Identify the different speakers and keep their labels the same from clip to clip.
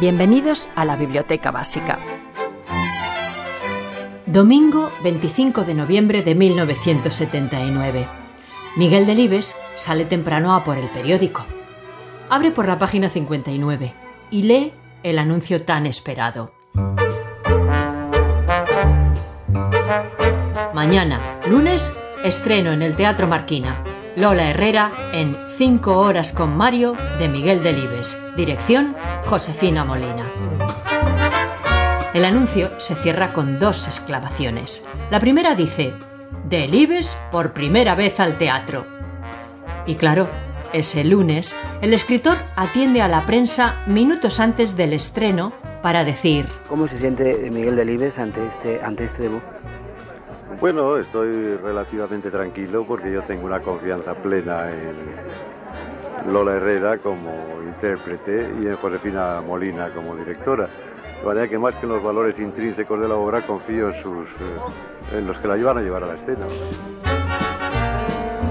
Speaker 1: Bienvenidos a la Biblioteca Básica. Domingo 25 de noviembre de 1979. Miguel Delibes sale temprano a por el periódico. Abre por la página 59 y lee el anuncio tan esperado. Mañana, lunes, estreno en el Teatro Marquina. Lola Herrera en Cinco horas con Mario de Miguel Delibes. Dirección Josefina Molina. El anuncio se cierra con dos exclamaciones. La primera dice, Delibes por primera vez al teatro. Y claro, ese lunes, el escritor atiende a la prensa minutos antes del estreno para decir...
Speaker 2: ¿Cómo se siente Miguel Delibes ante este, ante este debut?
Speaker 3: Bueno, estoy relativamente tranquilo porque yo tengo una confianza plena en Lola Herrera como intérprete y en Josefina Molina como directora. De manera que más que en los valores intrínsecos de la obra, confío eh, en los que la llevan a llevar a la escena.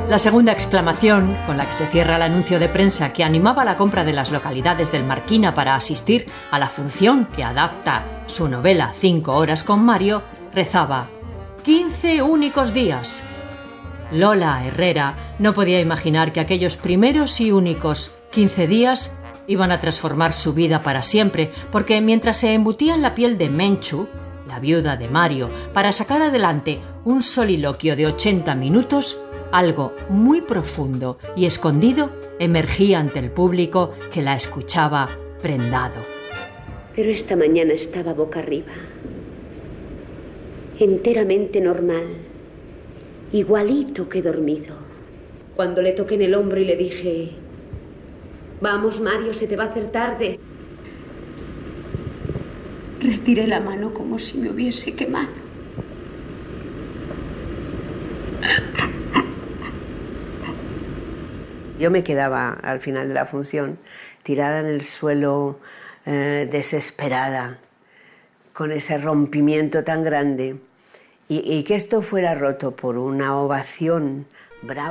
Speaker 1: La segunda exclamación, con la que se cierra el anuncio de prensa que animaba la compra de las localidades del Marquina para asistir a la función que adapta su novela Cinco horas con Mario, rezaba 15 únicos días. Lola Herrera no podía imaginar que aquellos primeros y únicos 15 días iban a transformar su vida para siempre, porque mientras se embutía en la piel de Menchu, la viuda de Mario, para sacar adelante un soliloquio de 80 minutos, algo muy profundo y escondido emergía ante el público que la escuchaba prendado.
Speaker 4: Pero esta mañana estaba boca arriba enteramente normal, igualito que dormido. Cuando le toqué en el hombro y le dije, vamos Mario, se te va a hacer tarde, retiré la mano como si me hubiese quemado.
Speaker 5: Yo me quedaba al final de la función tirada en el suelo, eh, desesperada, con ese rompimiento tan grande y, que esto fuera roto por una ovación.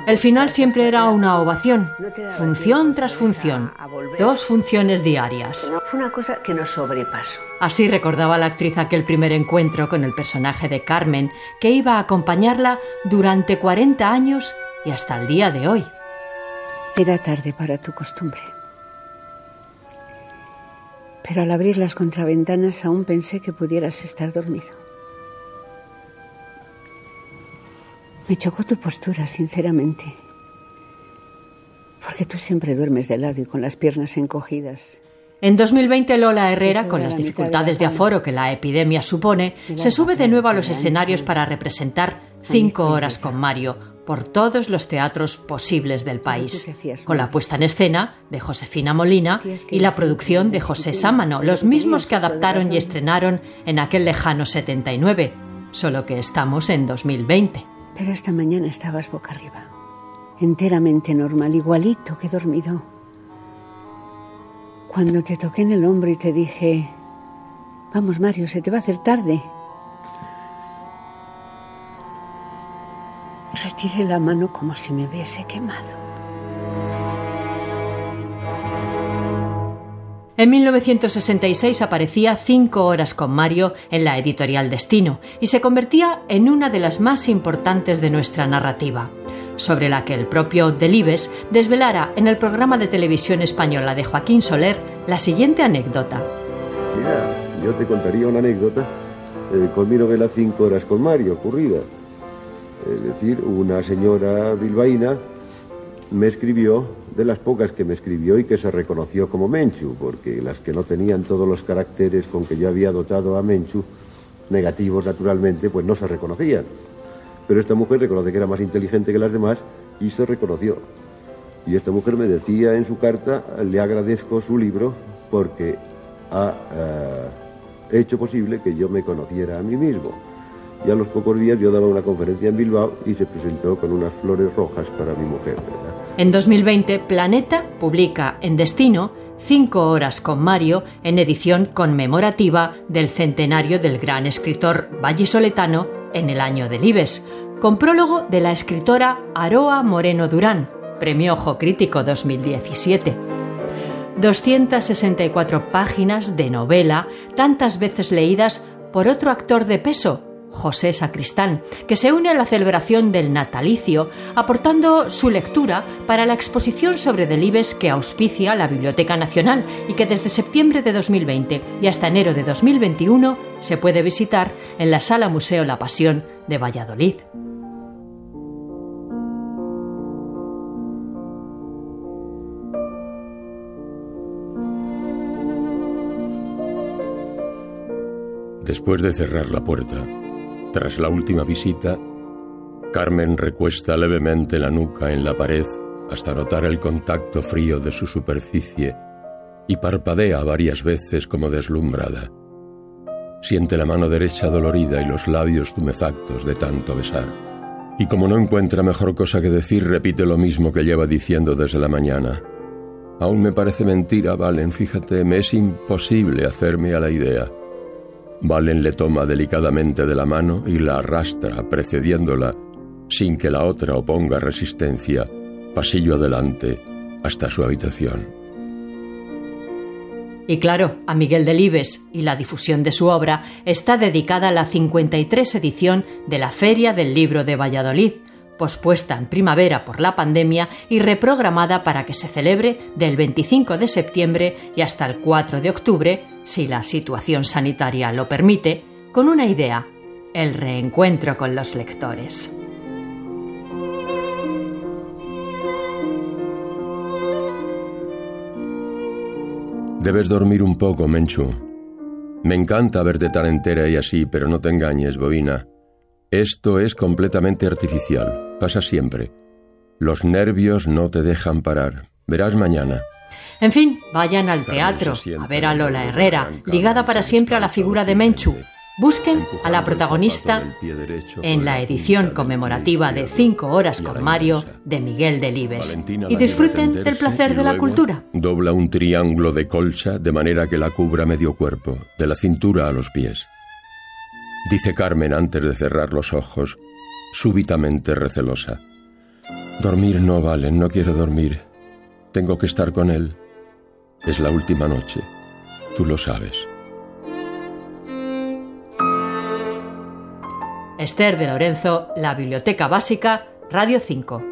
Speaker 1: El final siempre era una ovación, función tras función, dos funciones diarias.
Speaker 5: Fue una cosa que nos sobrepasó.
Speaker 1: Así recordaba la actriz aquel primer encuentro con el personaje de Carmen, que iba a acompañarla durante 40 años y hasta el día de hoy.
Speaker 6: Era tarde para tu costumbre pero al abrir las contraventanas aún pensé que pudieras estar dormido. Me chocó tu postura, sinceramente, porque tú siempre duermes de lado y con las piernas encogidas.
Speaker 1: En 2020, Lola Herrera, con las dificultades de aforo que la epidemia supone, se sube de nuevo a los escenarios para representar Cinco horas con Mario, por todos los teatros posibles del país, con la puesta en escena de Josefina Molina y la producción de José Sámano, los mismos que adaptaron y estrenaron en aquel lejano 79, solo que estamos en 2020.
Speaker 6: Pero esta mañana estabas boca arriba, enteramente normal, igualito que dormido. Cuando te toqué en el hombro y te dije, vamos Mario, se te va a hacer tarde. Retiré la mano como si me hubiese quemado.
Speaker 1: En 1966 aparecía Cinco horas con Mario en la editorial Destino y se convertía en una de las más importantes de nuestra narrativa, sobre la que el propio Delibes desvelara en el programa de televisión española de Joaquín Soler la siguiente anécdota.
Speaker 3: Mira, yo te contaría una anécdota eh, con mi novela Cinco horas con Mario, ocurrida. Es decir, una señora bilbaína me escribió, de las pocas que me escribió y que se reconoció como Menchu, porque las que no tenían todos los caracteres con que yo había dotado a Menchu, negativos naturalmente, pues no se reconocían. Pero esta mujer reconoce que era más inteligente que las demás y se reconoció. Y esta mujer me decía en su carta, le agradezco su libro porque ha eh, hecho posible que yo me conociera a mí mismo. Y a los pocos días yo daba una conferencia en Bilbao y se presentó con unas flores rojas para mi mujer.
Speaker 1: En 2020, Planeta publica en Destino Cinco horas con Mario en edición conmemorativa del centenario del gran escritor vallisoletano en el año del Ibes, con prólogo de la escritora Aroa Moreno Durán, Premio Ojo Crítico 2017. 264 páginas de novela, tantas veces leídas por otro actor de peso, José Sacristán, que se une a la celebración del natalicio, aportando su lectura para la exposición sobre Delibes que auspicia la Biblioteca Nacional y que desde septiembre de 2020 y hasta enero de 2021 se puede visitar en la Sala Museo La Pasión de Valladolid.
Speaker 7: Después de cerrar la puerta, tras la última visita, Carmen recuesta levemente la nuca en la pared hasta notar el contacto frío de su superficie y parpadea varias veces como deslumbrada. Siente la mano derecha dolorida y los labios tumefactos de tanto besar. Y como no encuentra mejor cosa que decir, repite lo mismo que lleva diciendo desde la mañana. Aún me parece mentira, Valen, fíjate, me es imposible hacerme a la idea. Valen le toma delicadamente de la mano y la arrastra, precediéndola, sin que la otra oponga resistencia, pasillo adelante, hasta su habitación.
Speaker 1: Y claro, a Miguel Delibes y la difusión de su obra está dedicada la 53 edición de la Feria del Libro de Valladolid, pospuesta en primavera por la pandemia y reprogramada para que se celebre del 25 de septiembre y hasta el 4 de octubre, si la situación sanitaria lo permite, con una idea, el reencuentro con los lectores.
Speaker 7: Debes dormir un poco, Menchu. Me encanta verte tan entera y así, pero no te engañes, Bobina. Esto es completamente artificial, pasa siempre. Los nervios no te dejan parar. Verás mañana.
Speaker 1: En fin, vayan al teatro a ver a Lola Herrera, ligada para siempre a la figura de Menchu. Busquen a la protagonista en la edición conmemorativa de Cinco horas con Mario de Miguel Delibes y disfruten del placer de la cultura.
Speaker 7: Dobla un triángulo de colcha de manera que la cubra medio cuerpo, de la cintura a los pies. Dice Carmen antes de cerrar los ojos, súbitamente recelosa. Dormir no vale, no quiero dormir. Tengo que estar con él. Es la última noche. Tú lo sabes.
Speaker 1: Esther de Lorenzo, La Biblioteca Básica, Radio 5.